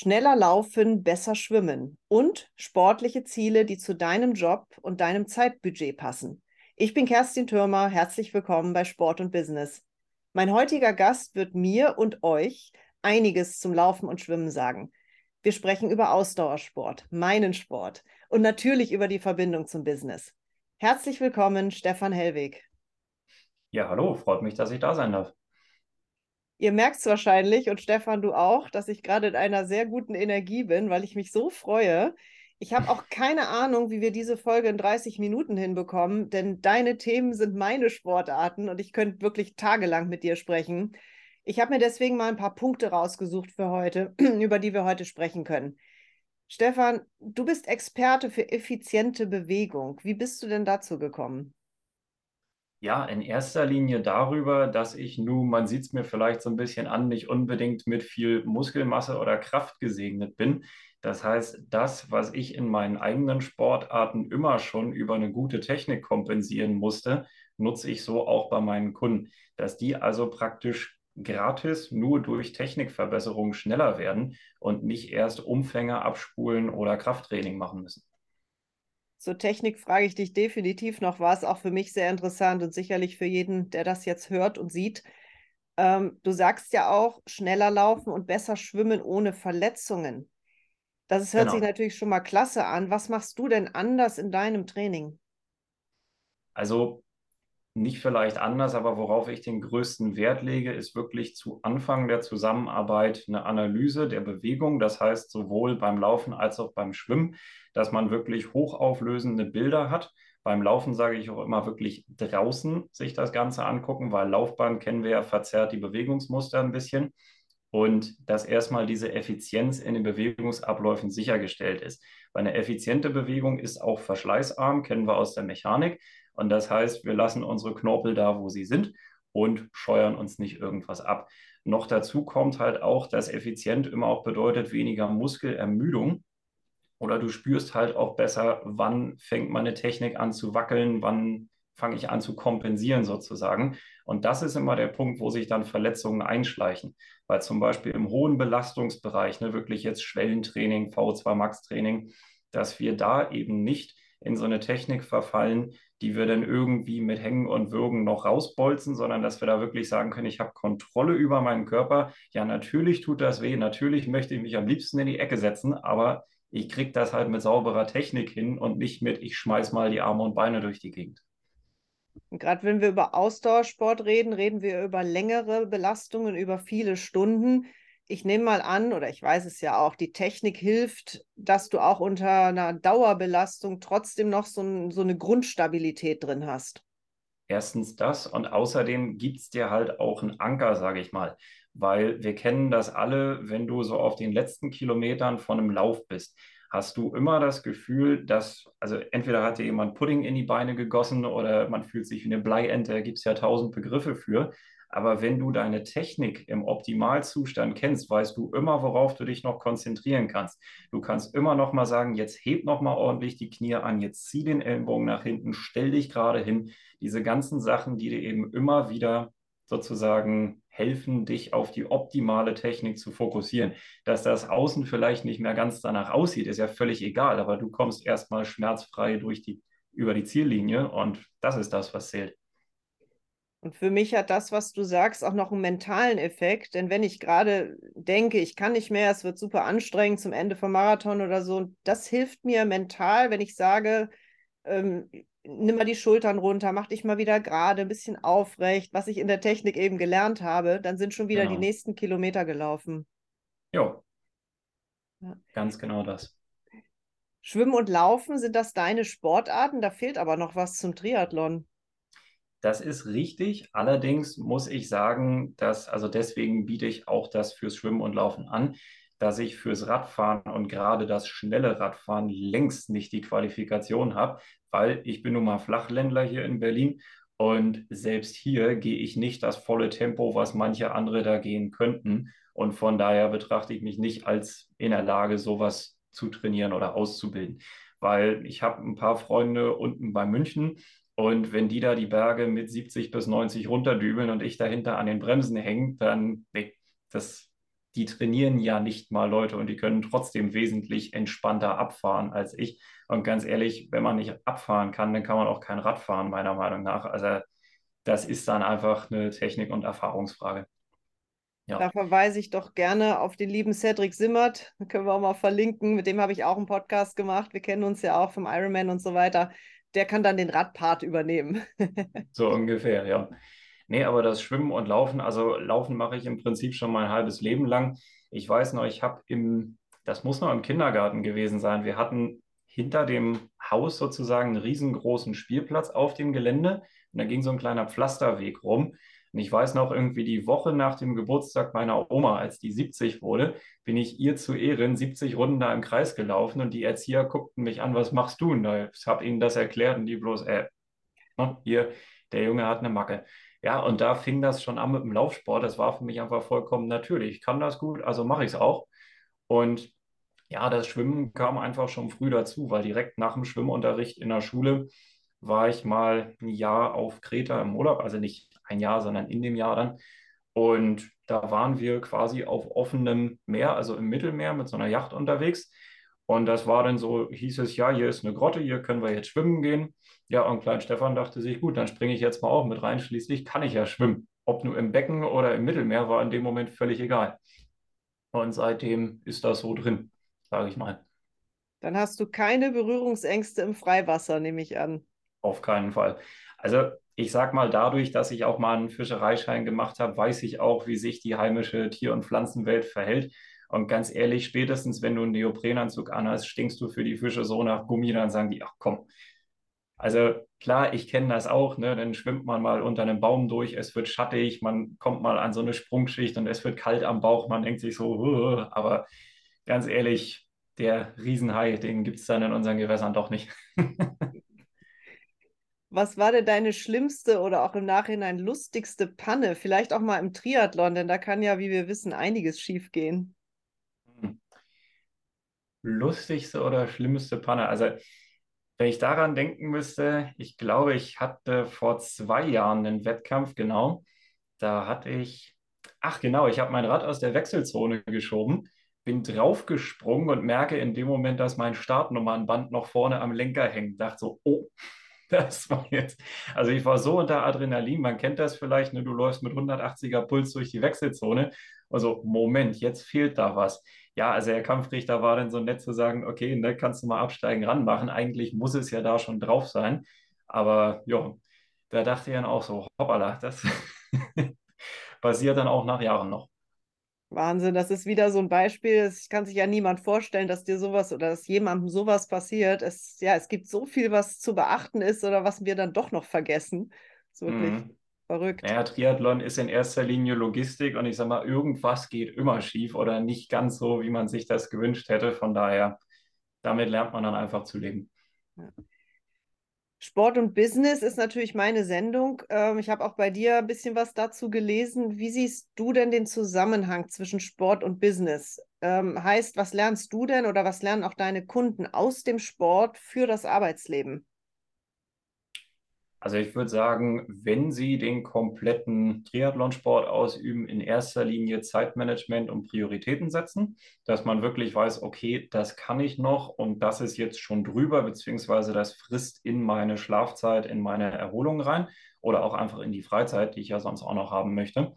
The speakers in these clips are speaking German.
Schneller laufen, besser schwimmen und sportliche Ziele, die zu deinem Job und deinem Zeitbudget passen. Ich bin Kerstin Türmer, herzlich willkommen bei Sport und Business. Mein heutiger Gast wird mir und euch einiges zum Laufen und Schwimmen sagen. Wir sprechen über Ausdauersport, meinen Sport und natürlich über die Verbindung zum Business. Herzlich willkommen, Stefan Hellweg. Ja, hallo, freut mich, dass ich da sein darf. Ihr merkt es wahrscheinlich und Stefan, du auch, dass ich gerade in einer sehr guten Energie bin, weil ich mich so freue. Ich habe auch keine Ahnung, wie wir diese Folge in 30 Minuten hinbekommen, denn deine Themen sind meine Sportarten und ich könnte wirklich tagelang mit dir sprechen. Ich habe mir deswegen mal ein paar Punkte rausgesucht für heute, über die wir heute sprechen können. Stefan, du bist Experte für effiziente Bewegung. Wie bist du denn dazu gekommen? Ja, in erster Linie darüber, dass ich nun, man sieht es mir vielleicht so ein bisschen an, nicht unbedingt mit viel Muskelmasse oder Kraft gesegnet bin. Das heißt, das, was ich in meinen eigenen Sportarten immer schon über eine gute Technik kompensieren musste, nutze ich so auch bei meinen Kunden, dass die also praktisch gratis nur durch Technikverbesserungen schneller werden und nicht erst Umfänge abspulen oder Krafttraining machen müssen. Zur Technik frage ich dich definitiv noch was, auch für mich sehr interessant und sicherlich für jeden, der das jetzt hört und sieht. Ähm, du sagst ja auch, schneller laufen und besser schwimmen ohne Verletzungen. Das hört genau. sich natürlich schon mal klasse an. Was machst du denn anders in deinem Training? Also nicht vielleicht anders, aber worauf ich den größten Wert lege, ist wirklich zu Anfang der Zusammenarbeit eine Analyse der Bewegung. Das heißt, sowohl beim Laufen als auch beim Schwimmen, dass man wirklich hochauflösende Bilder hat. Beim Laufen sage ich auch immer wirklich draußen sich das Ganze angucken, weil Laufbahn kennen wir ja verzerrt die Bewegungsmuster ein bisschen und dass erstmal diese Effizienz in den Bewegungsabläufen sichergestellt ist. Weil eine effiziente Bewegung ist auch verschleißarm, kennen wir aus der Mechanik. Und das heißt, wir lassen unsere Knorpel da, wo sie sind und scheuern uns nicht irgendwas ab. Noch dazu kommt halt auch, dass effizient immer auch bedeutet weniger Muskelermüdung. Oder du spürst halt auch besser, wann fängt meine Technik an zu wackeln, wann fange ich an zu kompensieren sozusagen. Und das ist immer der Punkt, wo sich dann Verletzungen einschleichen. Weil zum Beispiel im hohen Belastungsbereich, ne, wirklich jetzt Schwellentraining, V2 Max Training, dass wir da eben nicht in so eine Technik verfallen, die wir dann irgendwie mit Hängen und Würgen noch rausbolzen, sondern dass wir da wirklich sagen können, ich habe Kontrolle über meinen Körper. Ja, natürlich tut das weh, natürlich möchte ich mich am liebsten in die Ecke setzen, aber ich kriege das halt mit sauberer Technik hin und nicht mit, ich schmeiß mal die Arme und Beine durch die Gegend. Gerade wenn wir über Ausdauersport reden, reden wir über längere Belastungen, über viele Stunden ich nehme mal an, oder ich weiß es ja auch, die Technik hilft, dass du auch unter einer Dauerbelastung trotzdem noch so, ein, so eine Grundstabilität drin hast. Erstens das und außerdem gibt es dir halt auch einen Anker, sage ich mal, weil wir kennen das alle, wenn du so auf den letzten Kilometern von einem Lauf bist, hast du immer das Gefühl, dass, also entweder hat dir jemand Pudding in die Beine gegossen oder man fühlt sich wie eine Bleiente, da gibt es ja tausend Begriffe für. Aber wenn du deine Technik im Optimalzustand kennst, weißt du immer, worauf du dich noch konzentrieren kannst. Du kannst immer noch mal sagen, jetzt heb noch mal ordentlich die Knie an, jetzt zieh den Ellenbogen nach hinten, stell dich gerade hin. Diese ganzen Sachen, die dir eben immer wieder sozusagen helfen, dich auf die optimale Technik zu fokussieren. Dass das Außen vielleicht nicht mehr ganz danach aussieht, ist ja völlig egal, aber du kommst erstmal schmerzfrei durch die, über die Ziellinie und das ist das, was zählt. Und für mich hat das, was du sagst, auch noch einen mentalen Effekt. Denn wenn ich gerade denke, ich kann nicht mehr, es wird super anstrengend zum Ende vom Marathon oder so, das hilft mir mental, wenn ich sage, ähm, nimm mal die Schultern runter, mach dich mal wieder gerade, ein bisschen aufrecht, was ich in der Technik eben gelernt habe, dann sind schon wieder genau. die nächsten Kilometer gelaufen. Jo. Ja. Ganz genau das. Schwimmen und Laufen, sind das deine Sportarten? Da fehlt aber noch was zum Triathlon. Das ist richtig. Allerdings muss ich sagen, dass, also deswegen biete ich auch das fürs Schwimmen und Laufen an, dass ich fürs Radfahren und gerade das schnelle Radfahren längst nicht die Qualifikation habe, weil ich bin nun mal Flachländler hier in Berlin und selbst hier gehe ich nicht das volle Tempo, was manche andere da gehen könnten. Und von daher betrachte ich mich nicht als in der Lage, sowas zu trainieren oder auszubilden. Weil ich habe ein paar Freunde unten bei München, und wenn die da die Berge mit 70 bis 90 runterdübeln und ich dahinter an den Bremsen hänge, dann, nee, das die trainieren ja nicht mal Leute und die können trotzdem wesentlich entspannter abfahren als ich. Und ganz ehrlich, wenn man nicht abfahren kann, dann kann man auch kein Rad fahren, meiner Meinung nach. Also das ist dann einfach eine Technik- und Erfahrungsfrage. Ja. Da verweise ich doch gerne auf den lieben Cedric Simmert. Können wir auch mal verlinken. Mit dem habe ich auch einen Podcast gemacht. Wir kennen uns ja auch vom Ironman und so weiter. Der kann dann den Radpart übernehmen. so ungefähr, ja. Nee, aber das Schwimmen und Laufen, also Laufen mache ich im Prinzip schon mein halbes Leben lang. Ich weiß noch, ich habe im, das muss noch im Kindergarten gewesen sein. Wir hatten hinter dem Haus sozusagen einen riesengroßen Spielplatz auf dem Gelände und da ging so ein kleiner Pflasterweg rum. Und ich weiß noch, irgendwie die Woche nach dem Geburtstag meiner Oma, als die 70 wurde, bin ich ihr zu Ehren 70 Runden da im Kreis gelaufen und die Erzieher guckten mich an, was machst du? Und ich habe ihnen das erklärt und die bloß, äh, ne, hier, der Junge hat eine Macke. Ja, und da fing das schon an mit dem Laufsport. Das war für mich einfach vollkommen natürlich. Ich kann das gut, also mache ich es auch. Und ja, das Schwimmen kam einfach schon früh dazu, weil direkt nach dem Schwimmunterricht in der Schule war ich mal ein Jahr auf Kreta im Urlaub, also nicht ein Jahr, sondern in dem Jahr dann. Und da waren wir quasi auf offenem Meer, also im Mittelmeer mit so einer Yacht unterwegs. Und das war dann so, hieß es, ja, hier ist eine Grotte, hier können wir jetzt schwimmen gehen. Ja, und Klein Stefan dachte sich, gut, dann springe ich jetzt mal auch mit rein. Schließlich kann ich ja schwimmen. Ob nur im Becken oder im Mittelmeer war in dem Moment völlig egal. Und seitdem ist das so drin, sage ich mal. Dann hast du keine Berührungsängste im Freiwasser, nehme ich an. Auf keinen Fall. Also ich sage mal, dadurch, dass ich auch mal einen Fischereischein gemacht habe, weiß ich auch, wie sich die heimische Tier- und Pflanzenwelt verhält. Und ganz ehrlich, spätestens wenn du einen Neoprenanzug anhast, stinkst du für die Fische so nach Gummi, dann sagen die, ach komm. Also klar, ich kenne das auch, ne? dann schwimmt man mal unter einem Baum durch, es wird schattig, man kommt mal an so eine Sprungschicht und es wird kalt am Bauch, man denkt sich so, aber ganz ehrlich, der Riesenhai, den gibt es dann in unseren Gewässern doch nicht. Was war denn deine schlimmste oder auch im Nachhinein lustigste Panne? Vielleicht auch mal im Triathlon, denn da kann ja, wie wir wissen, einiges schiefgehen. lustigste oder schlimmste Panne? Also, wenn ich daran denken müsste, ich glaube, ich hatte vor zwei Jahren einen Wettkampf, genau. Da hatte ich, ach genau, ich habe mein Rad aus der Wechselzone geschoben, bin draufgesprungen und merke in dem Moment, dass mein Startnummernband noch vorne am Lenker hängt. Dachte so, oh, das war jetzt, also ich war so unter Adrenalin, man kennt das vielleicht, ne, du läufst mit 180er Puls durch die Wechselzone. Also, Moment, jetzt fehlt da was ja, also der Kampfrichter war dann so nett zu sagen, okay, ne, kannst du mal absteigen ranmachen. Eigentlich muss es ja da schon drauf sein. Aber ja, da dachte ich dann auch so, hoppala, das passiert dann auch nach Jahren noch. Wahnsinn, das ist wieder so ein Beispiel. Es kann sich ja niemand vorstellen, dass dir sowas oder dass jemandem sowas passiert. Es, ja, es gibt so viel, was zu beachten ist oder was wir dann doch noch vergessen. Das ist wirklich mhm. Verrückt. Naja, Triathlon ist in erster Linie Logistik und ich sage mal, irgendwas geht immer schief oder nicht ganz so, wie man sich das gewünscht hätte. Von daher, damit lernt man dann einfach zu leben. Ja. Sport und Business ist natürlich meine Sendung. Ähm, ich habe auch bei dir ein bisschen was dazu gelesen. Wie siehst du denn den Zusammenhang zwischen Sport und Business? Ähm, heißt, was lernst du denn oder was lernen auch deine Kunden aus dem Sport für das Arbeitsleben? Also ich würde sagen, wenn Sie den kompletten Triathlonsport ausüben, in erster Linie Zeitmanagement und Prioritäten setzen, dass man wirklich weiß, okay, das kann ich noch und das ist jetzt schon drüber, beziehungsweise das frisst in meine Schlafzeit, in meine Erholung rein oder auch einfach in die Freizeit, die ich ja sonst auch noch haben möchte.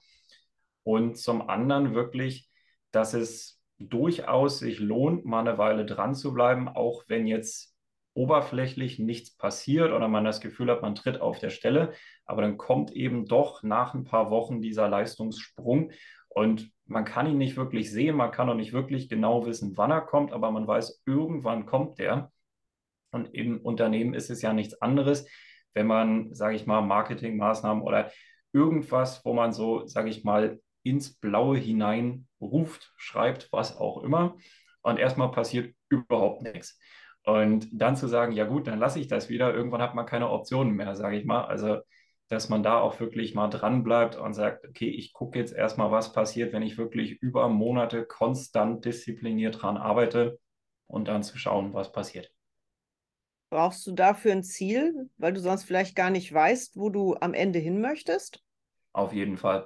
Und zum anderen wirklich, dass es durchaus sich lohnt, mal eine Weile dran zu bleiben, auch wenn jetzt oberflächlich nichts passiert oder man das Gefühl hat, man tritt auf der Stelle. Aber dann kommt eben doch nach ein paar Wochen dieser Leistungssprung und man kann ihn nicht wirklich sehen, man kann auch nicht wirklich genau wissen, wann er kommt, aber man weiß, irgendwann kommt der. Und im Unternehmen ist es ja nichts anderes, wenn man, sage ich mal, Marketingmaßnahmen oder irgendwas, wo man so, sage ich mal, ins Blaue hinein ruft, schreibt, was auch immer. Und erstmal passiert überhaupt nichts. Und dann zu sagen, ja gut, dann lasse ich das wieder, irgendwann hat man keine Optionen mehr, sage ich mal. Also, dass man da auch wirklich mal dran bleibt und sagt, okay, ich gucke jetzt erstmal, was passiert, wenn ich wirklich über Monate konstant diszipliniert dran arbeite und dann zu schauen, was passiert. Brauchst du dafür ein Ziel, weil du sonst vielleicht gar nicht weißt, wo du am Ende hin möchtest? Auf jeden Fall.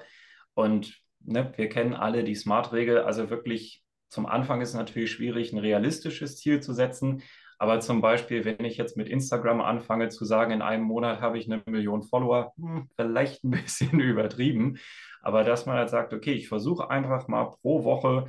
Und ne, wir kennen alle die Smart-Regel, also wirklich zum Anfang ist es natürlich schwierig, ein realistisches Ziel zu setzen. Aber zum Beispiel, wenn ich jetzt mit Instagram anfange zu sagen, in einem Monat habe ich eine Million Follower, hm, vielleicht ein bisschen übertrieben. Aber dass man halt sagt, okay, ich versuche einfach mal pro Woche,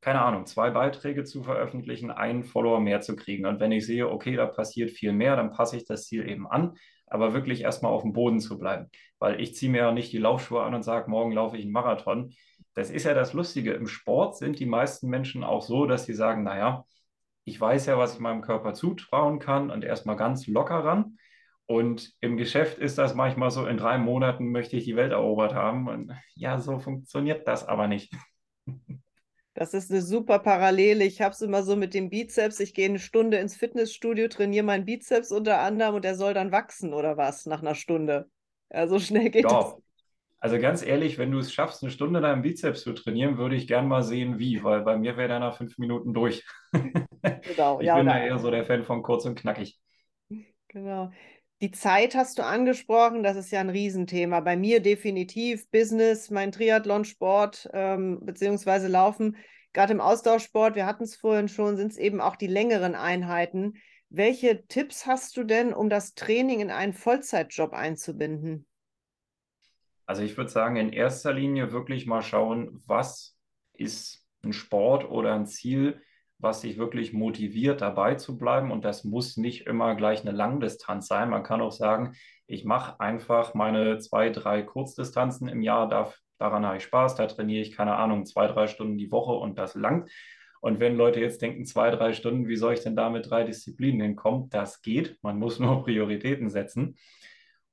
keine Ahnung, zwei Beiträge zu veröffentlichen, einen Follower mehr zu kriegen. Und wenn ich sehe, okay, da passiert viel mehr, dann passe ich das Ziel eben an aber wirklich erstmal auf dem Boden zu bleiben. Weil ich ziehe mir ja nicht die Laufschuhe an und sage, morgen laufe ich einen Marathon. Das ist ja das Lustige. Im Sport sind die meisten Menschen auch so, dass sie sagen, naja, ich weiß ja, was ich meinem Körper zutrauen kann und erstmal ganz locker ran. Und im Geschäft ist das manchmal so, in drei Monaten möchte ich die Welt erobert haben. Und ja, so funktioniert das aber nicht. Das ist eine super Parallele. Ich habe es immer so mit dem Bizeps. Ich gehe eine Stunde ins Fitnessstudio, trainiere meinen Bizeps unter anderem und der soll dann wachsen oder was nach einer Stunde. Ja, so schnell geht ja. das. Also ganz ehrlich, wenn du es schaffst, eine Stunde deinen Bizeps zu trainieren, würde ich gern mal sehen, wie, weil bei mir wäre der nach fünf Minuten durch. Genau, ich ja, bin ja eher so der Fan von kurz und knackig. Genau. Die Zeit hast du angesprochen, das ist ja ein Riesenthema. Bei mir definitiv Business, mein Triathlon-Sport ähm, beziehungsweise Laufen. Gerade im Austauschsport, wir hatten es vorhin schon, sind es eben auch die längeren Einheiten. Welche Tipps hast du denn, um das Training in einen Vollzeitjob einzubinden? Also ich würde sagen, in erster Linie wirklich mal schauen, was ist ein Sport oder ein Ziel, was dich wirklich motiviert, dabei zu bleiben. Und das muss nicht immer gleich eine Langdistanz sein. Man kann auch sagen, ich mache einfach meine zwei, drei Kurzdistanzen im Jahr, darf, daran habe ich Spaß, da trainiere ich, keine Ahnung, zwei, drei Stunden die Woche und das langt. Und wenn Leute jetzt denken, zwei, drei Stunden, wie soll ich denn da mit drei Disziplinen hinkommen? Das geht. Man muss nur Prioritäten setzen.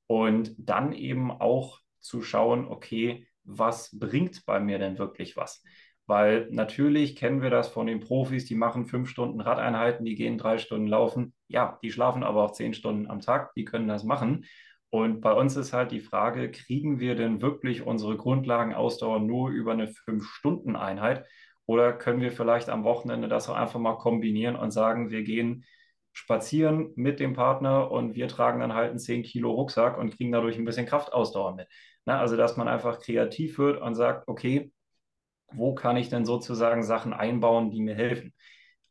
Und dann eben auch zu schauen, okay, was bringt bei mir denn wirklich was? Weil natürlich kennen wir das von den Profis, die machen fünf Stunden Radeinheiten, die gehen drei Stunden laufen. Ja, die schlafen aber auch zehn Stunden am Tag, die können das machen. Und bei uns ist halt die Frage, kriegen wir denn wirklich unsere Grundlagenausdauer nur über eine Fünf-Stunden-Einheit oder können wir vielleicht am Wochenende das auch einfach mal kombinieren und sagen, wir gehen spazieren mit dem Partner und wir tragen dann halt einen 10 Kilo Rucksack und kriegen dadurch ein bisschen Kraftausdauer mit. Na, also, dass man einfach kreativ wird und sagt, okay, wo kann ich denn sozusagen Sachen einbauen, die mir helfen?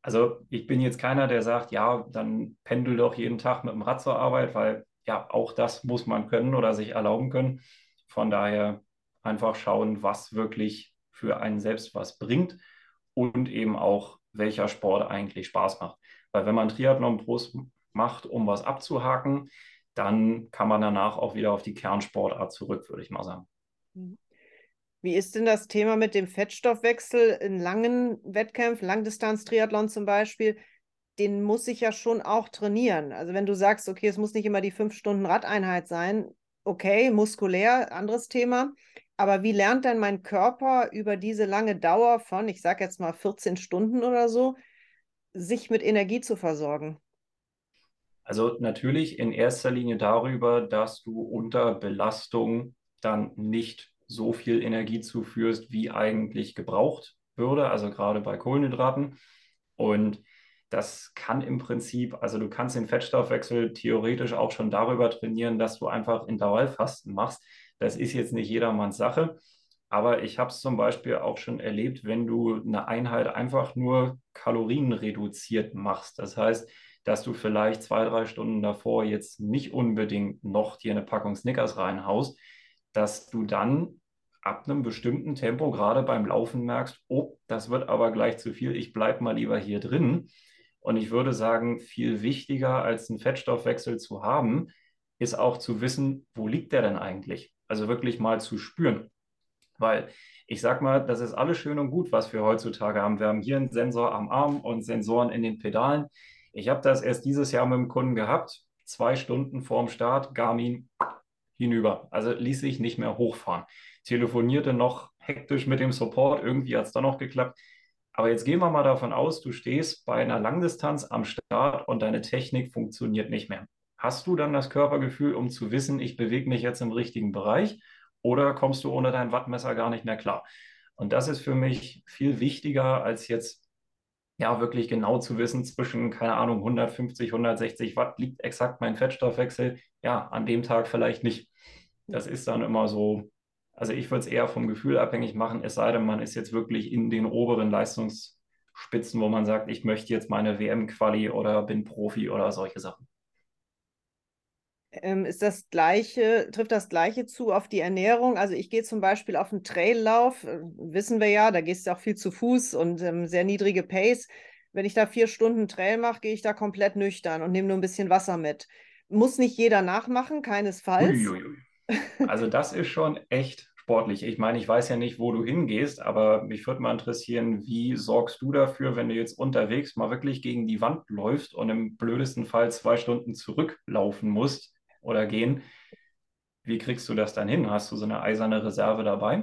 Also ich bin jetzt keiner, der sagt, ja, dann pendel doch jeden Tag mit dem Rad zur Arbeit, weil ja, auch das muss man können oder sich erlauben können. Von daher einfach schauen, was wirklich für einen selbst was bringt und eben auch, welcher Sport eigentlich Spaß macht. Weil wenn man Triathlon Brust macht, um was abzuhaken, dann kann man danach auch wieder auf die Kernsportart zurück, würde ich mal sagen. Mhm. Wie ist denn das Thema mit dem Fettstoffwechsel in langen Wettkämpfen, Langdistanz-Triathlon zum Beispiel? Den muss ich ja schon auch trainieren. Also wenn du sagst, okay, es muss nicht immer die fünf Stunden Radeinheit sein, okay, muskulär, anderes Thema. Aber wie lernt denn mein Körper über diese lange Dauer von, ich sage jetzt mal 14 Stunden oder so, sich mit Energie zu versorgen? Also natürlich in erster Linie darüber, dass du unter Belastung dann nicht so viel Energie zuführst, wie eigentlich gebraucht würde, also gerade bei Kohlenhydraten. Und das kann im Prinzip, also du kannst den Fettstoffwechsel theoretisch auch schon darüber trainieren, dass du einfach Intervallfasten machst. Das ist jetzt nicht jedermanns Sache. Aber ich habe es zum Beispiel auch schon erlebt, wenn du eine Einheit einfach nur kalorienreduziert machst. Das heißt, dass du vielleicht zwei, drei Stunden davor jetzt nicht unbedingt noch dir eine Packung Snickers reinhaust, dass du dann ab einem bestimmten Tempo, gerade beim Laufen, merkst, oh, das wird aber gleich zu viel, ich bleibe mal lieber hier drin. Und ich würde sagen, viel wichtiger als einen Fettstoffwechsel zu haben, ist auch zu wissen, wo liegt der denn eigentlich? Also wirklich mal zu spüren. Weil ich sag mal, das ist alles schön und gut, was wir heutzutage haben. Wir haben hier einen Sensor am Arm und Sensoren in den Pedalen. Ich habe das erst dieses Jahr mit dem Kunden gehabt. Zwei Stunden vorm Start, Garmin hinüber. Also ließ sich nicht mehr hochfahren. Telefonierte noch hektisch mit dem Support. Irgendwie hat es dann noch geklappt. Aber jetzt gehen wir mal davon aus, du stehst bei einer Langdistanz am Start und deine Technik funktioniert nicht mehr. Hast du dann das Körpergefühl, um zu wissen, ich bewege mich jetzt im richtigen Bereich oder kommst du ohne dein Wattmesser gar nicht mehr klar? Und das ist für mich viel wichtiger, als jetzt ja wirklich genau zu wissen, zwischen, keine Ahnung, 150, 160 Watt liegt exakt mein Fettstoffwechsel. Ja, an dem Tag vielleicht nicht. Das ist dann immer so, Also ich würde es eher vom Gefühl abhängig machen, es sei denn, man ist jetzt wirklich in den oberen Leistungsspitzen, wo man sagt, ich möchte jetzt meine WM-Quali oder bin Profi oder solche Sachen. Ähm, ist das gleiche, trifft das gleiche zu auf die Ernährung? Also ich gehe zum Beispiel auf einen Traillauf, äh, wissen wir ja, da gehst du auch viel zu Fuß und ähm, sehr niedrige Pace. Wenn ich da vier Stunden Trail mache, gehe ich da komplett nüchtern und nehme nur ein bisschen Wasser mit. Muss nicht jeder nachmachen, keinesfalls. Uiuiui. Also das ist schon echt sportlich. Ich meine, ich weiß ja nicht, wo du hingehst, aber mich würde mal interessieren, wie sorgst du dafür, wenn du jetzt unterwegs mal wirklich gegen die Wand läufst und im blödesten Fall zwei Stunden zurücklaufen musst oder gehen? Wie kriegst du das dann hin? Hast du so eine eiserne Reserve dabei?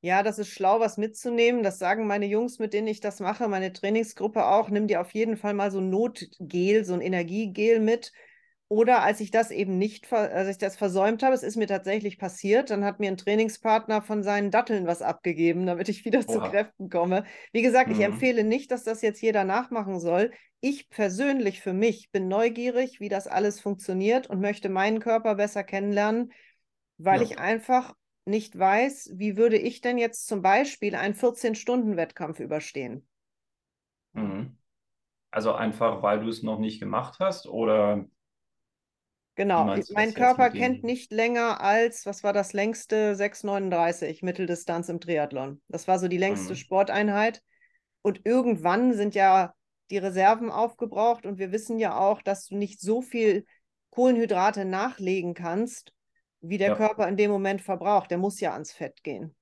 Ja, das ist schlau, was mitzunehmen. Das sagen meine Jungs, mit denen ich das mache, meine Trainingsgruppe auch. Nimm dir auf jeden Fall mal so ein Notgel, so ein Energiegel mit oder als ich das eben nicht, als ich das versäumt habe, es ist mir tatsächlich passiert, dann hat mir ein Trainingspartner von seinen Datteln was abgegeben, damit ich wieder Oha. zu Kräften komme. Wie gesagt, mhm. ich empfehle nicht, dass das jetzt jeder nachmachen soll. Ich persönlich für mich bin neugierig, wie das alles funktioniert und möchte meinen Körper besser kennenlernen, weil ja. ich einfach nicht weiß, wie würde ich denn jetzt zum Beispiel einen 14-Stunden-Wettkampf überstehen. Mhm. Also einfach, weil du es noch nicht gemacht hast oder Genau, mein Körper kennt nicht länger als, was war das längste, 6,39 Mitteldistanz im Triathlon. Das war so die längste mhm. Sporteinheit. Und irgendwann sind ja die Reserven aufgebraucht und wir wissen ja auch, dass du nicht so viel Kohlenhydrate nachlegen kannst, wie der ja. Körper in dem Moment verbraucht. Der muss ja ans Fett gehen.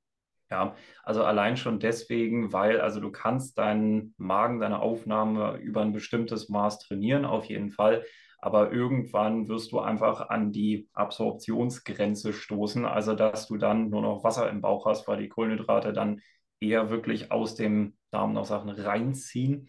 Ja, also allein schon deswegen, weil also du kannst deinen Magen, deine Aufnahme über ein bestimmtes Maß trainieren, auf jeden Fall aber irgendwann wirst du einfach an die Absorptionsgrenze stoßen, also dass du dann nur noch Wasser im Bauch hast, weil die Kohlenhydrate dann eher wirklich aus dem Darm noch Sachen reinziehen.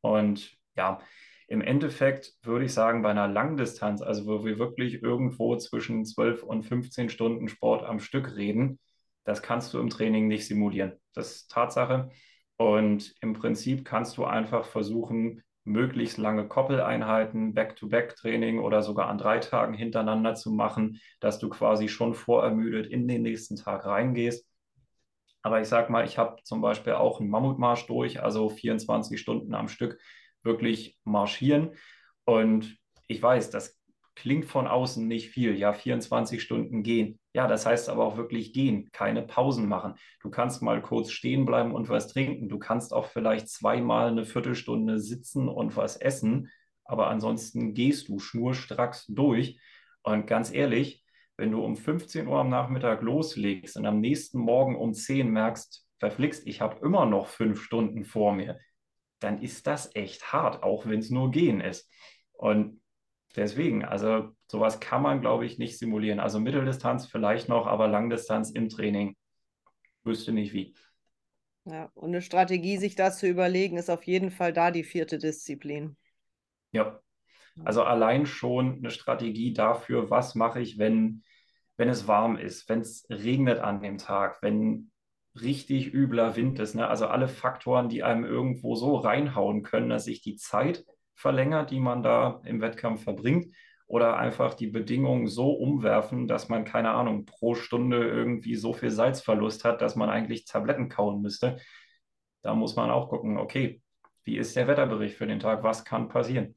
Und ja, im Endeffekt würde ich sagen, bei einer Langdistanz, also wo wir wirklich irgendwo zwischen 12 und 15 Stunden Sport am Stück reden, das kannst du im Training nicht simulieren. Das ist Tatsache. Und im Prinzip kannst du einfach versuchen, möglichst lange Koppeleinheiten, Back-to-Back-Training oder sogar an drei Tagen hintereinander zu machen, dass du quasi schon vorermüdet in den nächsten Tag reingehst. Aber ich sag mal, ich habe zum Beispiel auch einen Mammutmarsch durch, also 24 Stunden am Stück wirklich marschieren. Und ich weiß, das klingt von außen nicht viel. Ja, 24 Stunden gehen. Ja, das heißt aber auch wirklich gehen, keine Pausen machen. Du kannst mal kurz stehen bleiben und was trinken. Du kannst auch vielleicht zweimal eine Viertelstunde sitzen und was essen. Aber ansonsten gehst du schnurstracks durch. Und ganz ehrlich, wenn du um 15 Uhr am Nachmittag loslegst und am nächsten Morgen um 10 merkst, verflixt, ich habe immer noch fünf Stunden vor mir, dann ist das echt hart, auch wenn es nur gehen ist. Und Deswegen, also sowas kann man, glaube ich, nicht simulieren. Also Mitteldistanz vielleicht noch, aber Langdistanz im Training wüsste nicht wie. Ja, und eine Strategie, sich das zu überlegen, ist auf jeden Fall da die vierte Disziplin. Ja, also allein schon eine Strategie dafür, was mache ich, wenn, wenn es warm ist, wenn es regnet an dem Tag, wenn richtig übler Wind ist. Ne? Also alle Faktoren, die einem irgendwo so reinhauen können, dass ich die Zeit verlängert, die man da im Wettkampf verbringt, oder einfach die Bedingungen so umwerfen, dass man, keine Ahnung, pro Stunde irgendwie so viel Salzverlust hat, dass man eigentlich Tabletten kauen müsste. Da muss man auch gucken, okay, wie ist der Wetterbericht für den Tag? Was kann passieren?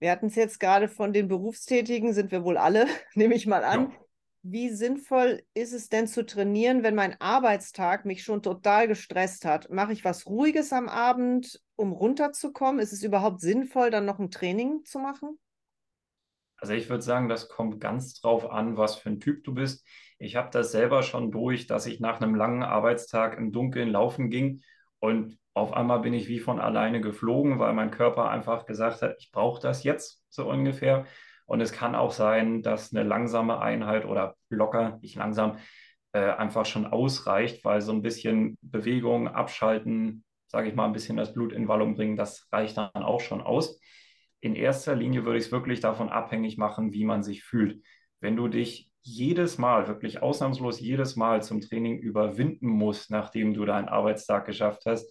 Wir hatten es jetzt gerade von den Berufstätigen, sind wir wohl alle, nehme ich mal an. Ja. Wie sinnvoll ist es denn zu trainieren, wenn mein Arbeitstag mich schon total gestresst hat? Mache ich was Ruhiges am Abend, um runterzukommen? Ist es überhaupt sinnvoll, dann noch ein Training zu machen? Also ich würde sagen, das kommt ganz drauf an, was für ein Typ du bist. Ich habe das selber schon durch, dass ich nach einem langen Arbeitstag im Dunkeln laufen ging und auf einmal bin ich wie von alleine geflogen, weil mein Körper einfach gesagt hat, ich brauche das jetzt so ungefähr. Und es kann auch sein, dass eine langsame Einheit oder locker, nicht langsam, äh, einfach schon ausreicht, weil so ein bisschen Bewegung, Abschalten, sage ich mal, ein bisschen das Blut in Wallung bringen, das reicht dann auch schon aus. In erster Linie würde ich es wirklich davon abhängig machen, wie man sich fühlt. Wenn du dich jedes Mal, wirklich ausnahmslos jedes Mal zum Training überwinden musst, nachdem du deinen Arbeitstag geschafft hast,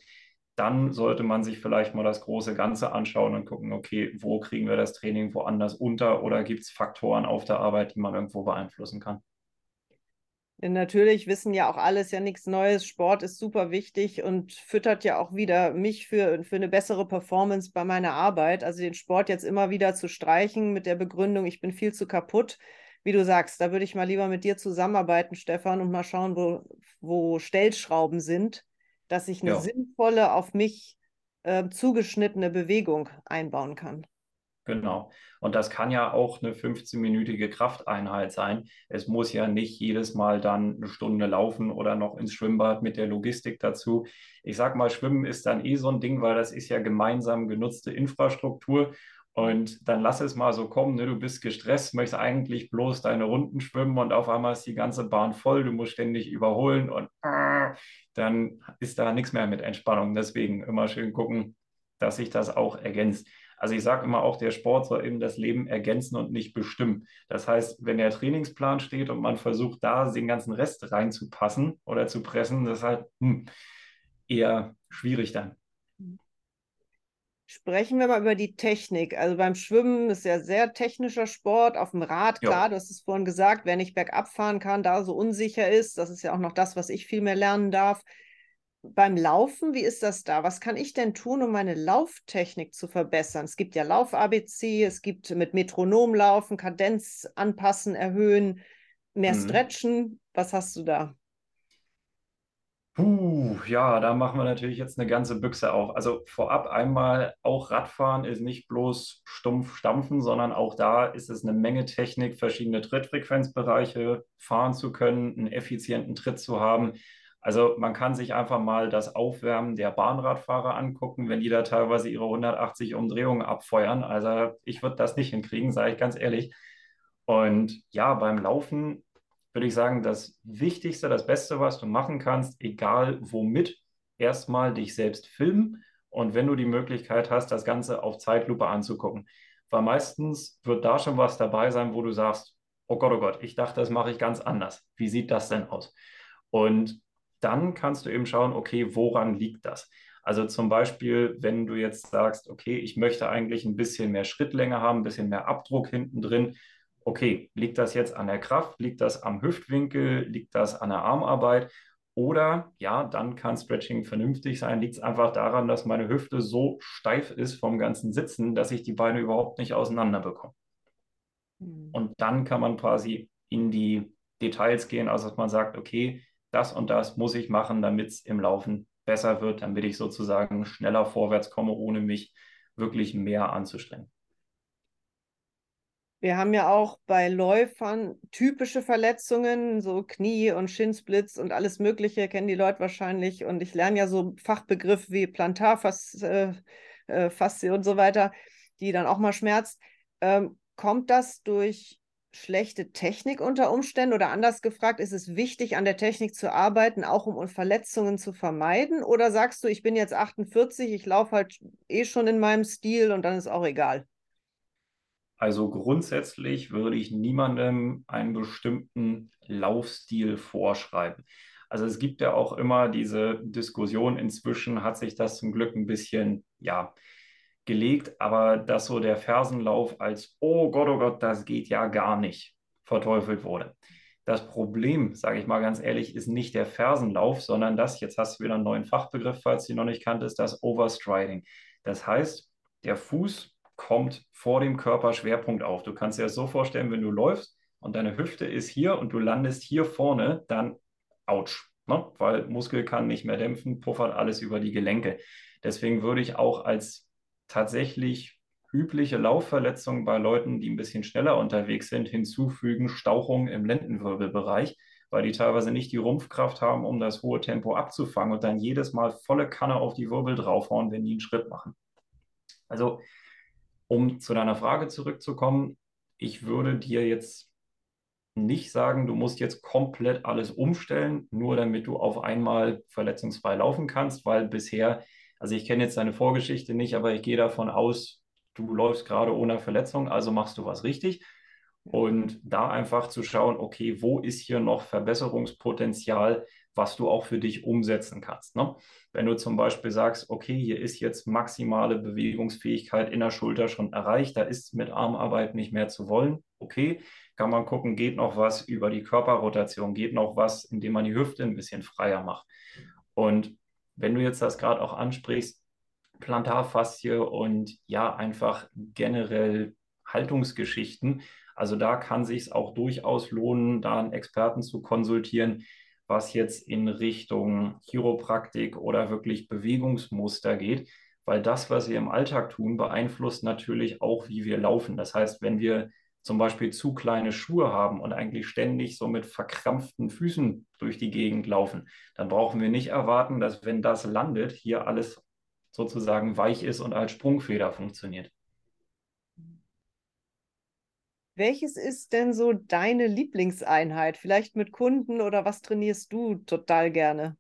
dann sollte man sich vielleicht mal das große Ganze anschauen und gucken, okay, wo kriegen wir das Training woanders unter oder gibt es Faktoren auf der Arbeit, die man irgendwo beeinflussen kann? Natürlich wissen ja auch alles ja nichts Neues. Sport ist super wichtig und füttert ja auch wieder mich für, für eine bessere Performance bei meiner Arbeit. Also den Sport jetzt immer wieder zu streichen mit der Begründung, ich bin viel zu kaputt. Wie du sagst, da würde ich mal lieber mit dir zusammenarbeiten, Stefan, und mal schauen, wo, wo Stellschrauben sind, dass ich eine ja. sinnvolle, auf mich äh, zugeschnittene Bewegung einbauen kann. Genau. Und das kann ja auch eine 15-minütige Krafteinheit sein. Es muss ja nicht jedes Mal dann eine Stunde laufen oder noch ins Schwimmbad mit der Logistik dazu. Ich sag mal, Schwimmen ist dann eh so ein Ding, weil das ist ja gemeinsam genutzte Infrastruktur. Und dann lass es mal so kommen, ne? du bist gestresst, möchtest eigentlich bloß deine Runden schwimmen und auf einmal ist die ganze Bahn voll, du musst ständig überholen und äh, dann ist da nichts mehr mit Entspannung. Deswegen immer schön gucken, dass sich das auch ergänzt. Also ich sage immer auch, der Sport soll eben das Leben ergänzen und nicht bestimmen. Das heißt, wenn der Trainingsplan steht und man versucht, da den ganzen Rest reinzupassen oder zu pressen, das ist halt hm, eher schwierig dann. Sprechen wir mal über die Technik. Also beim Schwimmen ist ja sehr technischer Sport. Auf dem Rad, klar, jo. du hast es vorhin gesagt, wer nicht bergab fahren kann, da so unsicher ist. Das ist ja auch noch das, was ich viel mehr lernen darf beim Laufen, wie ist das da? Was kann ich denn tun, um meine Lauftechnik zu verbessern? Es gibt ja Lauf-ABC, es gibt mit Metronom laufen, Kadenz anpassen, erhöhen, mehr mhm. stretchen. Was hast du da? Puh, ja, da machen wir natürlich jetzt eine ganze Büchse auf. Also vorab einmal, auch Radfahren ist nicht bloß stumpf stampfen, sondern auch da ist es eine Menge Technik, verschiedene Trittfrequenzbereiche fahren zu können, einen effizienten Tritt zu haben. Also man kann sich einfach mal das Aufwärmen der Bahnradfahrer angucken, wenn die da teilweise ihre 180 Umdrehungen abfeuern. Also ich würde das nicht hinkriegen, sage ich ganz ehrlich. Und ja, beim Laufen würde ich sagen, das Wichtigste, das Beste, was du machen kannst, egal womit, erstmal dich selbst filmen und wenn du die Möglichkeit hast, das Ganze auf Zeitlupe anzugucken. Weil meistens wird da schon was dabei sein, wo du sagst, oh Gott, oh Gott, ich dachte, das mache ich ganz anders. Wie sieht das denn aus? Und dann kannst du eben schauen, okay, woran liegt das? Also zum Beispiel, wenn du jetzt sagst, okay, ich möchte eigentlich ein bisschen mehr Schrittlänge haben, ein bisschen mehr Abdruck hinten drin. Okay, liegt das jetzt an der Kraft? Liegt das am Hüftwinkel? Liegt das an der Armarbeit? Oder ja, dann kann Stretching vernünftig sein. Liegt es einfach daran, dass meine Hüfte so steif ist vom ganzen Sitzen, dass ich die Beine überhaupt nicht auseinander bekomme. Mhm. Und dann kann man quasi in die Details gehen, also dass man sagt, okay, das und das muss ich machen, damit es im Laufen besser wird, damit ich sozusagen schneller vorwärts komme, ohne mich wirklich mehr anzustrengen. Wir haben ja auch bei Läufern typische Verletzungen, so Knie und Schinsblitz und alles Mögliche, kennen die Leute wahrscheinlich. Und ich lerne ja so Fachbegriffe wie Plantarfaszie äh, äh und so weiter, die dann auch mal schmerzt. Ähm, kommt das durch schlechte Technik unter Umständen? Oder anders gefragt, ist es wichtig, an der Technik zu arbeiten, auch um Verletzungen zu vermeiden? Oder sagst du, ich bin jetzt 48, ich laufe halt eh schon in meinem Stil und dann ist auch egal? Also grundsätzlich würde ich niemandem einen bestimmten Laufstil vorschreiben. Also es gibt ja auch immer diese Diskussion, inzwischen hat sich das zum Glück ein bisschen, ja, gelegt, aber dass so der Fersenlauf als, oh Gott, oh Gott, das geht ja gar nicht, verteufelt wurde. Das Problem, sage ich mal ganz ehrlich, ist nicht der Fersenlauf, sondern das, jetzt hast du wieder einen neuen Fachbegriff, falls du ihn noch nicht kanntest, das Overstriding. Das heißt, der Fuß kommt vor dem Körperschwerpunkt auf. Du kannst dir das so vorstellen, wenn du läufst und deine Hüfte ist hier und du landest hier vorne, dann ouch, ne? weil Muskel kann nicht mehr dämpfen, puffert alles über die Gelenke. Deswegen würde ich auch als tatsächlich übliche Laufverletzungen bei Leuten, die ein bisschen schneller unterwegs sind, hinzufügen, Stauchungen im Lendenwirbelbereich, weil die teilweise nicht die Rumpfkraft haben, um das hohe Tempo abzufangen und dann jedes Mal volle Kanne auf die Wirbel draufhauen, wenn die einen Schritt machen. Also, um zu deiner Frage zurückzukommen, ich würde dir jetzt nicht sagen, du musst jetzt komplett alles umstellen, nur damit du auf einmal verletzungsfrei laufen kannst, weil bisher also ich kenne jetzt deine Vorgeschichte nicht, aber ich gehe davon aus, du läufst gerade ohne Verletzung, also machst du was richtig. Und da einfach zu schauen, okay, wo ist hier noch Verbesserungspotenzial, was du auch für dich umsetzen kannst. Ne? Wenn du zum Beispiel sagst, okay, hier ist jetzt maximale Bewegungsfähigkeit in der Schulter schon erreicht, da ist mit Armarbeit nicht mehr zu wollen, okay, kann man gucken, geht noch was über die Körperrotation, geht noch was, indem man die Hüfte ein bisschen freier macht. Und wenn du jetzt das gerade auch ansprichst, Plantarfaszie und ja, einfach generell Haltungsgeschichten. Also da kann sich auch durchaus lohnen, da einen Experten zu konsultieren, was jetzt in Richtung Chiropraktik oder wirklich Bewegungsmuster geht, weil das, was wir im Alltag tun, beeinflusst natürlich auch, wie wir laufen. Das heißt, wenn wir zum Beispiel zu kleine Schuhe haben und eigentlich ständig so mit verkrampften Füßen durch die Gegend laufen, dann brauchen wir nicht erwarten, dass wenn das landet, hier alles sozusagen weich ist und als Sprungfeder funktioniert. Welches ist denn so deine Lieblingseinheit? Vielleicht mit Kunden oder was trainierst du total gerne?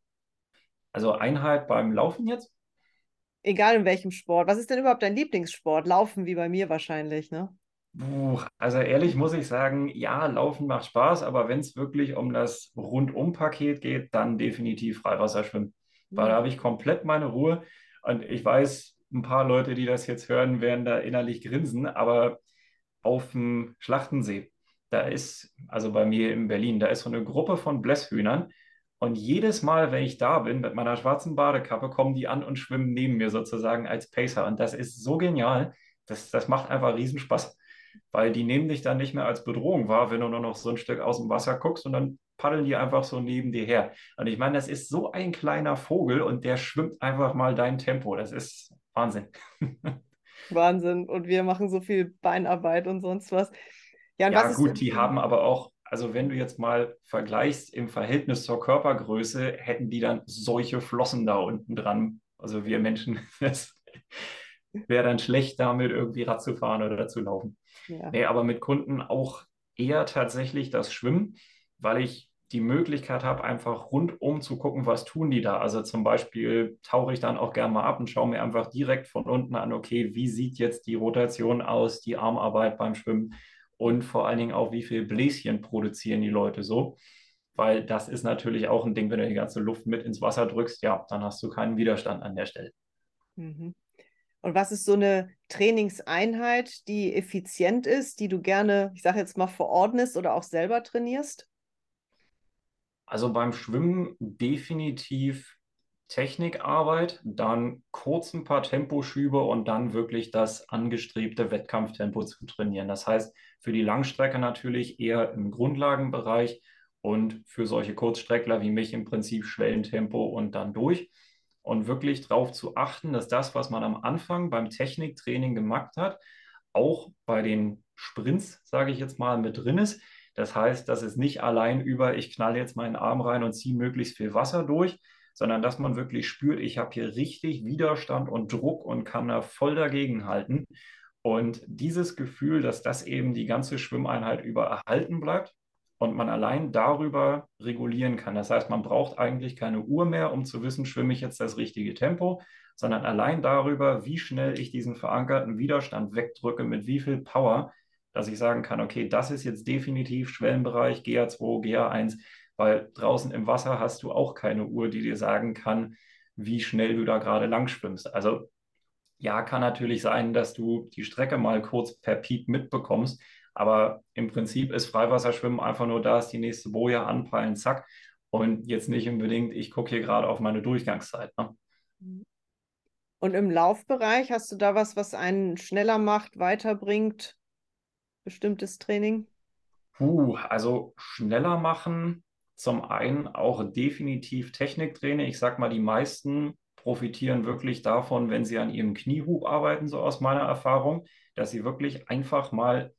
Also Einheit beim Laufen jetzt? Egal in welchem Sport. Was ist denn überhaupt dein Lieblingssport? Laufen wie bei mir wahrscheinlich, ne? Puh, also ehrlich muss ich sagen, ja, Laufen macht Spaß, aber wenn es wirklich um das Rundum-Paket geht, dann definitiv Freiwasserschwimmen. Weil da hm. habe ich komplett meine Ruhe. Und ich weiß, ein paar Leute, die das jetzt hören, werden da innerlich grinsen, aber auf dem Schlachtensee. Da ist, also bei mir in Berlin, da ist so eine Gruppe von Blässhühnern. Und jedes Mal, wenn ich da bin mit meiner schwarzen Badekappe, kommen die an und schwimmen neben mir sozusagen als Pacer. Und das ist so genial. Das, das macht einfach Riesenspaß. Weil die nehmen dich dann nicht mehr als Bedrohung wahr, wenn du nur noch so ein Stück aus dem Wasser guckst und dann paddeln die einfach so neben dir her. Und ich meine, das ist so ein kleiner Vogel und der schwimmt einfach mal dein Tempo. Das ist Wahnsinn. Wahnsinn. Und wir machen so viel Beinarbeit und sonst was. Ja, ja gut, die haben aber auch, also wenn du jetzt mal vergleichst im Verhältnis zur Körpergröße, hätten die dann solche Flossen da unten dran. Also wir Menschen, das wäre dann schlecht, damit irgendwie Rad zu fahren oder zu laufen. Ja. Nee, aber mit Kunden auch eher tatsächlich das Schwimmen, weil ich die Möglichkeit habe, einfach rundum zu gucken, was tun die da. Also zum Beispiel tauche ich dann auch gerne mal ab und schaue mir einfach direkt von unten an, okay, wie sieht jetzt die Rotation aus, die Armarbeit beim Schwimmen und vor allen Dingen auch, wie viel Bläschen produzieren die Leute so. Weil das ist natürlich auch ein Ding, wenn du die ganze Luft mit ins Wasser drückst, ja, dann hast du keinen Widerstand an der Stelle. Mhm. Und was ist so eine Trainingseinheit, die effizient ist, die du gerne, ich sage jetzt mal, verordnest oder auch selber trainierst? Also beim Schwimmen definitiv Technikarbeit, dann kurz ein paar Temposchübe und dann wirklich das angestrebte Wettkampftempo zu trainieren. Das heißt, für die Langstrecke natürlich eher im Grundlagenbereich und für solche Kurzstreckler wie mich im Prinzip Schwellentempo und dann durch. Und wirklich darauf zu achten, dass das, was man am Anfang beim Techniktraining gemacht hat, auch bei den Sprints, sage ich jetzt mal, mit drin ist. Das heißt, dass es nicht allein über, ich knalle jetzt meinen Arm rein und ziehe möglichst viel Wasser durch, sondern dass man wirklich spürt, ich habe hier richtig Widerstand und Druck und kann da voll dagegen halten. Und dieses Gefühl, dass das eben die ganze Schwimmeinheit über erhalten bleibt und man allein darüber regulieren kann. Das heißt, man braucht eigentlich keine Uhr mehr, um zu wissen, schwimme ich jetzt das richtige Tempo, sondern allein darüber, wie schnell ich diesen verankerten Widerstand wegdrücke, mit wie viel Power, dass ich sagen kann, okay, das ist jetzt definitiv Schwellenbereich GA2, GA1, weil draußen im Wasser hast du auch keine Uhr, die dir sagen kann, wie schnell du da gerade lang schwimmst. Also ja, kann natürlich sein, dass du die Strecke mal kurz per Piep mitbekommst, aber im Prinzip ist Freiwasserschwimmen einfach nur da, ist die nächste Boje anpeilen, zack. Und jetzt nicht unbedingt, ich gucke hier gerade auf meine Durchgangszeit. Ne? Und im Laufbereich hast du da was, was einen schneller macht, weiterbringt? Bestimmtes Training? Puh, also schneller machen, zum einen auch definitiv Techniktraining. Ich sag mal, die meisten profitieren wirklich davon, wenn sie an ihrem Kniehub arbeiten, so aus meiner Erfahrung, dass sie wirklich einfach mal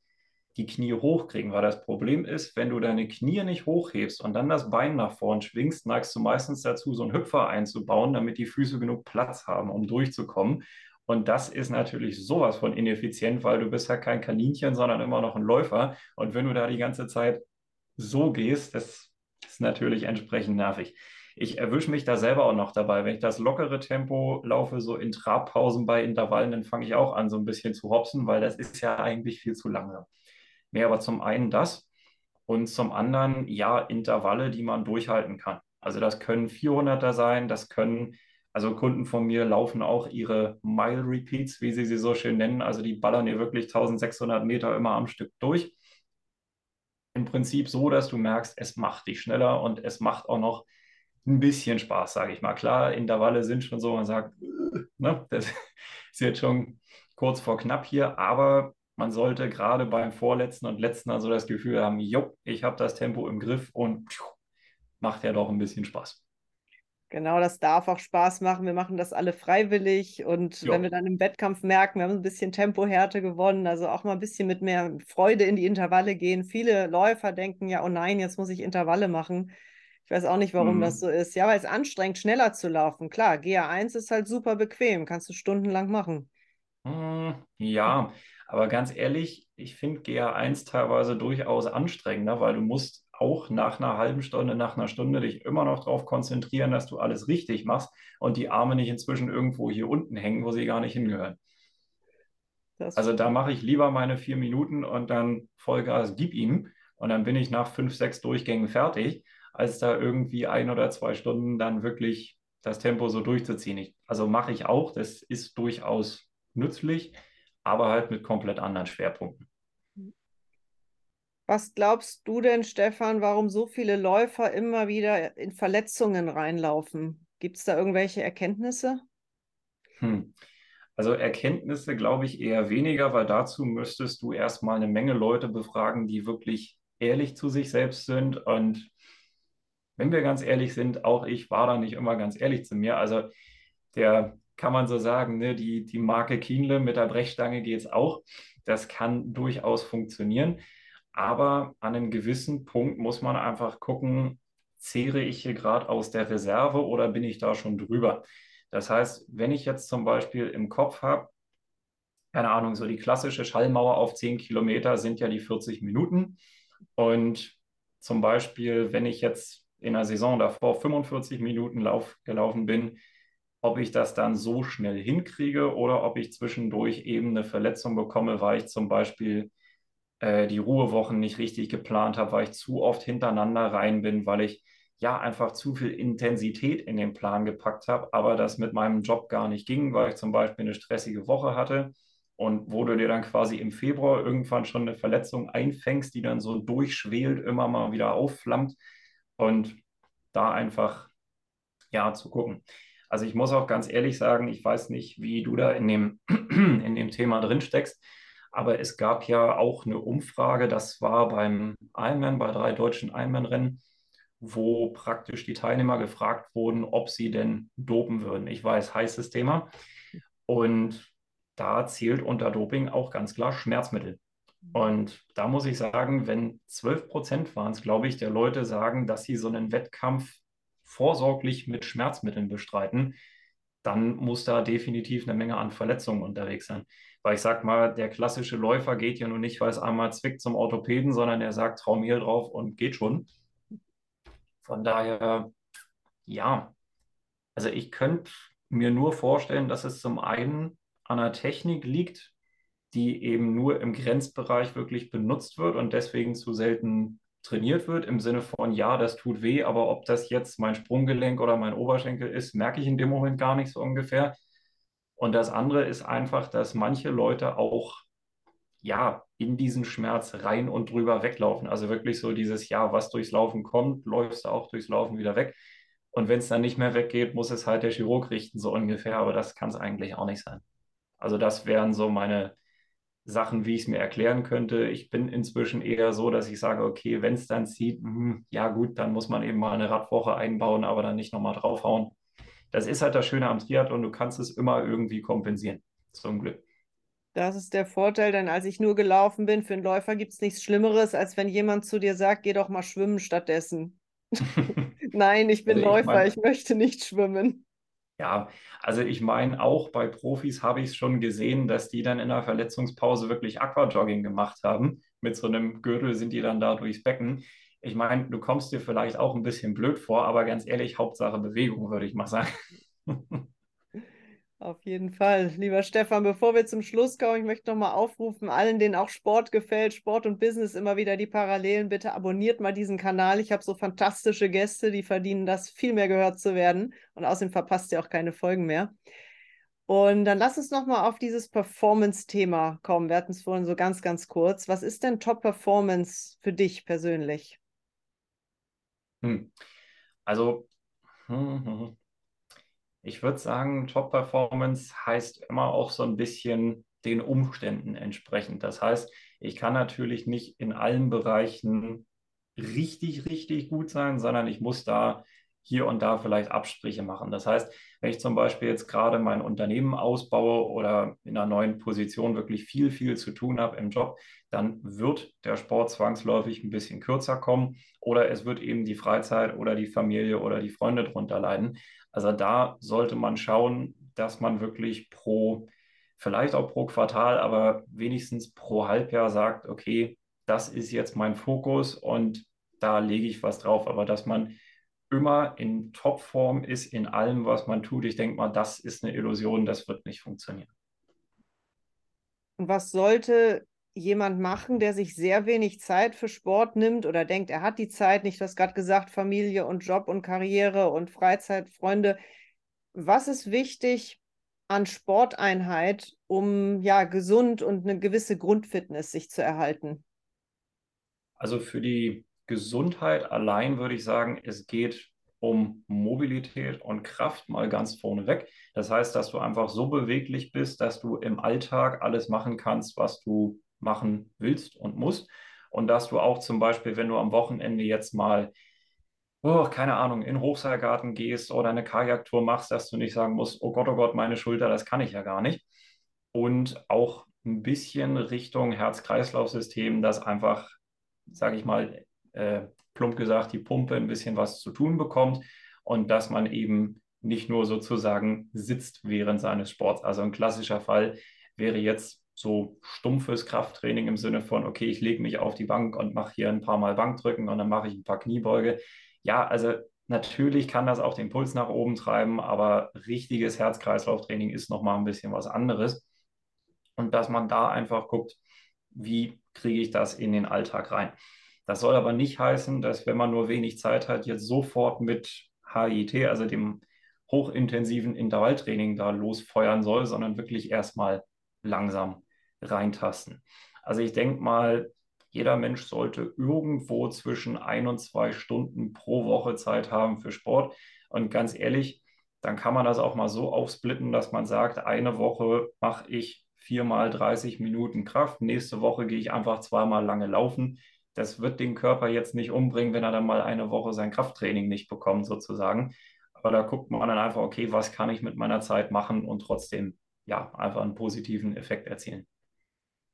die Knie hochkriegen, weil das Problem ist, wenn du deine Knie nicht hochhebst und dann das Bein nach vorn schwingst, neigst du meistens dazu, so einen Hüpfer einzubauen, damit die Füße genug Platz haben, um durchzukommen. Und das ist natürlich sowas von ineffizient, weil du bist ja kein Kaninchen, sondern immer noch ein Läufer. Und wenn du da die ganze Zeit so gehst, das ist natürlich entsprechend nervig. Ich erwische mich da selber auch noch dabei. Wenn ich das lockere Tempo laufe, so in Trabpausen bei Intervallen, dann fange ich auch an, so ein bisschen zu hopsen, weil das ist ja eigentlich viel zu lange. Mehr aber zum einen das und zum anderen, ja, Intervalle, die man durchhalten kann. Also das können 400er sein, das können also Kunden von mir laufen auch ihre Mile Repeats, wie sie sie so schön nennen. Also die ballern hier wirklich 1600 Meter immer am Stück durch. im Prinzip so, dass du merkst, es macht dich schneller und es macht auch noch ein bisschen Spaß, sage ich mal. Klar, Intervalle sind schon so, man sagt, ne, das ist jetzt schon kurz vor knapp hier, aber man sollte gerade beim vorletzten und letzten also das Gefühl haben, jo, ich habe das Tempo im Griff und pfiuh, macht ja doch ein bisschen Spaß. Genau, das darf auch Spaß machen. Wir machen das alle freiwillig. Und jo. wenn wir dann im Wettkampf merken, wir haben ein bisschen Tempohärte gewonnen, also auch mal ein bisschen mit mehr Freude in die Intervalle gehen. Viele Läufer denken ja, oh nein, jetzt muss ich Intervalle machen. Ich weiß auch nicht, warum mhm. das so ist. Ja, weil es anstrengend, schneller zu laufen. Klar, GA1 ist halt super bequem, kannst du stundenlang machen. Hm, ja, aber ganz ehrlich, ich finde GA1 teilweise durchaus anstrengender, weil du musst auch nach einer halben Stunde, nach einer Stunde dich immer noch darauf konzentrieren, dass du alles richtig machst und die Arme nicht inzwischen irgendwo hier unten hängen, wo sie gar nicht hingehören. Das also da mache ich lieber meine vier Minuten und dann Vollgas gib ihm und dann bin ich nach fünf, sechs Durchgängen fertig, als da irgendwie ein oder zwei Stunden dann wirklich das Tempo so durchzuziehen. Ich, also mache ich auch, das ist durchaus nützlich, aber halt mit komplett anderen Schwerpunkten. Was glaubst du denn, Stefan, warum so viele Läufer immer wieder in Verletzungen reinlaufen? Gibt es da irgendwelche Erkenntnisse? Hm. Also Erkenntnisse glaube ich eher weniger, weil dazu müsstest du erstmal eine Menge Leute befragen, die wirklich ehrlich zu sich selbst sind. Und wenn wir ganz ehrlich sind, auch ich war da nicht immer ganz ehrlich zu mir. Also der kann man so sagen, ne, die, die Marke Kienle mit der Brechstange geht es auch. Das kann durchaus funktionieren. Aber an einem gewissen Punkt muss man einfach gucken, zehre ich hier gerade aus der Reserve oder bin ich da schon drüber? Das heißt, wenn ich jetzt zum Beispiel im Kopf habe, keine Ahnung, so die klassische Schallmauer auf 10 Kilometer sind ja die 40 Minuten. Und zum Beispiel, wenn ich jetzt in der Saison davor 45 Minuten Lauf gelaufen bin, ob ich das dann so schnell hinkriege oder ob ich zwischendurch eben eine Verletzung bekomme, weil ich zum Beispiel äh, die Ruhewochen nicht richtig geplant habe, weil ich zu oft hintereinander rein bin, weil ich ja einfach zu viel Intensität in den Plan gepackt habe, aber das mit meinem Job gar nicht ging, weil ich zum Beispiel eine stressige Woche hatte und wo du dir dann quasi im Februar irgendwann schon eine Verletzung einfängst, die dann so durchschwelt, immer mal wieder aufflammt und da einfach ja zu gucken. Also ich muss auch ganz ehrlich sagen, ich weiß nicht, wie du da in dem, in dem Thema drin steckst. Aber es gab ja auch eine Umfrage, das war beim Ironman, bei drei deutschen Ironman-Rennen, wo praktisch die Teilnehmer gefragt wurden, ob sie denn dopen würden. Ich weiß, heißes Thema. Und da zählt unter Doping auch ganz klar Schmerzmittel. Und da muss ich sagen, wenn 12 Prozent waren es, glaube ich, der Leute sagen, dass sie so einen Wettkampf vorsorglich mit Schmerzmitteln bestreiten, dann muss da definitiv eine Menge an Verletzungen unterwegs sein. Weil ich sag mal, der klassische Läufer geht ja nur nicht, weil es einmal zwickt zum Orthopäden, sondern er sagt Traumhehl drauf und geht schon. Von daher, ja, also ich könnte mir nur vorstellen, dass es zum einen an der Technik liegt, die eben nur im Grenzbereich wirklich benutzt wird und deswegen zu selten trainiert wird, im Sinne von, ja, das tut weh, aber ob das jetzt mein Sprunggelenk oder mein Oberschenkel ist, merke ich in dem Moment gar nicht so ungefähr. Und das andere ist einfach, dass manche Leute auch ja in diesen Schmerz rein und drüber weglaufen. Also wirklich so dieses, ja, was durchs Laufen kommt, läufst du auch durchs Laufen wieder weg. Und wenn es dann nicht mehr weggeht, muss es halt der Chirurg richten, so ungefähr. Aber das kann es eigentlich auch nicht sein. Also das wären so meine Sachen, wie ich es mir erklären könnte. Ich bin inzwischen eher so, dass ich sage, okay, wenn es dann zieht, mh, ja gut, dann muss man eben mal eine Radwoche einbauen, aber dann nicht nochmal draufhauen das ist halt das Schöne am Triathlon, du kannst es immer irgendwie kompensieren. Zum Glück. Das ist der Vorteil, denn als ich nur gelaufen bin, für einen Läufer gibt es nichts Schlimmeres, als wenn jemand zu dir sagt, geh doch mal schwimmen stattdessen. Nein, ich bin also ich Läufer, mein, ich möchte nicht schwimmen. Ja, also ich meine, auch bei Profis habe ich es schon gesehen, dass die dann in der Verletzungspause wirklich Aquajogging gemacht haben. Mit so einem Gürtel sind die dann da durchs Becken ich meine, du kommst dir vielleicht auch ein bisschen blöd vor, aber ganz ehrlich, Hauptsache Bewegung, würde ich mal sagen. Auf jeden Fall. Lieber Stefan, bevor wir zum Schluss kommen, ich möchte nochmal aufrufen, allen, denen auch Sport gefällt, Sport und Business immer wieder die Parallelen, bitte abonniert mal diesen Kanal. Ich habe so fantastische Gäste, die verdienen das, viel mehr gehört zu werden. Und außerdem verpasst ihr auch keine Folgen mehr. Und dann lass uns nochmal auf dieses Performance-Thema kommen. Wir hatten es vorhin so ganz, ganz kurz. Was ist denn Top-Performance für dich persönlich? Hm. Also, hm, hm, ich würde sagen, Top-Performance heißt immer auch so ein bisschen den Umständen entsprechend. Das heißt, ich kann natürlich nicht in allen Bereichen richtig, richtig gut sein, sondern ich muss da hier und da vielleicht Absprüche machen. Das heißt, wenn ich zum Beispiel jetzt gerade mein Unternehmen ausbaue oder in einer neuen Position wirklich viel, viel zu tun habe im Job, dann wird der Sport zwangsläufig ein bisschen kürzer kommen oder es wird eben die Freizeit oder die Familie oder die Freunde drunter leiden. Also da sollte man schauen, dass man wirklich pro, vielleicht auch pro Quartal, aber wenigstens pro Halbjahr sagt, okay, das ist jetzt mein Fokus und da lege ich was drauf. Aber dass man immer in Topform ist in allem, was man tut. Ich denke mal, das ist eine Illusion, das wird nicht funktionieren. Und was sollte jemand machen, der sich sehr wenig Zeit für Sport nimmt oder denkt, er hat die Zeit nicht, du hast gerade gesagt, Familie und Job und Karriere und Freizeit, Freunde. Was ist wichtig an Sporteinheit, um ja gesund und eine gewisse Grundfitness sich zu erhalten? Also für die Gesundheit allein würde ich sagen, es geht um Mobilität und Kraft mal ganz vorneweg. Das heißt, dass du einfach so beweglich bist, dass du im Alltag alles machen kannst, was du machen willst und musst. Und dass du auch zum Beispiel, wenn du am Wochenende jetzt mal, oh, keine Ahnung, in Hochseilgarten gehst oder eine Kajaktour machst, dass du nicht sagen musst, oh Gott, oh Gott, meine Schulter, das kann ich ja gar nicht. Und auch ein bisschen Richtung Herz-Kreislauf-System, das einfach, sage ich mal, äh, plump gesagt, die Pumpe ein bisschen was zu tun bekommt und dass man eben nicht nur sozusagen sitzt während seines Sports. Also ein klassischer Fall wäre jetzt so stumpfes Krafttraining im Sinne von, okay, ich lege mich auf die Bank und mache hier ein paar Mal Bankdrücken und dann mache ich ein paar Kniebeuge. Ja, also natürlich kann das auch den Puls nach oben treiben, aber richtiges Herz-Kreislauf-Training ist nochmal ein bisschen was anderes. Und dass man da einfach guckt, wie kriege ich das in den Alltag rein. Das soll aber nicht heißen, dass wenn man nur wenig Zeit hat, jetzt sofort mit HIT, also dem hochintensiven Intervalltraining, da losfeuern soll, sondern wirklich erstmal langsam reintasten. Also ich denke mal, jeder Mensch sollte irgendwo zwischen ein und zwei Stunden pro Woche Zeit haben für Sport. Und ganz ehrlich, dann kann man das auch mal so aufsplitten, dass man sagt, eine Woche mache ich viermal 30 Minuten Kraft, nächste Woche gehe ich einfach zweimal lange laufen das wird den Körper jetzt nicht umbringen, wenn er dann mal eine Woche sein Krafttraining nicht bekommt, sozusagen. Aber da guckt man dann einfach, okay, was kann ich mit meiner Zeit machen und trotzdem ja einfach einen positiven Effekt erzielen.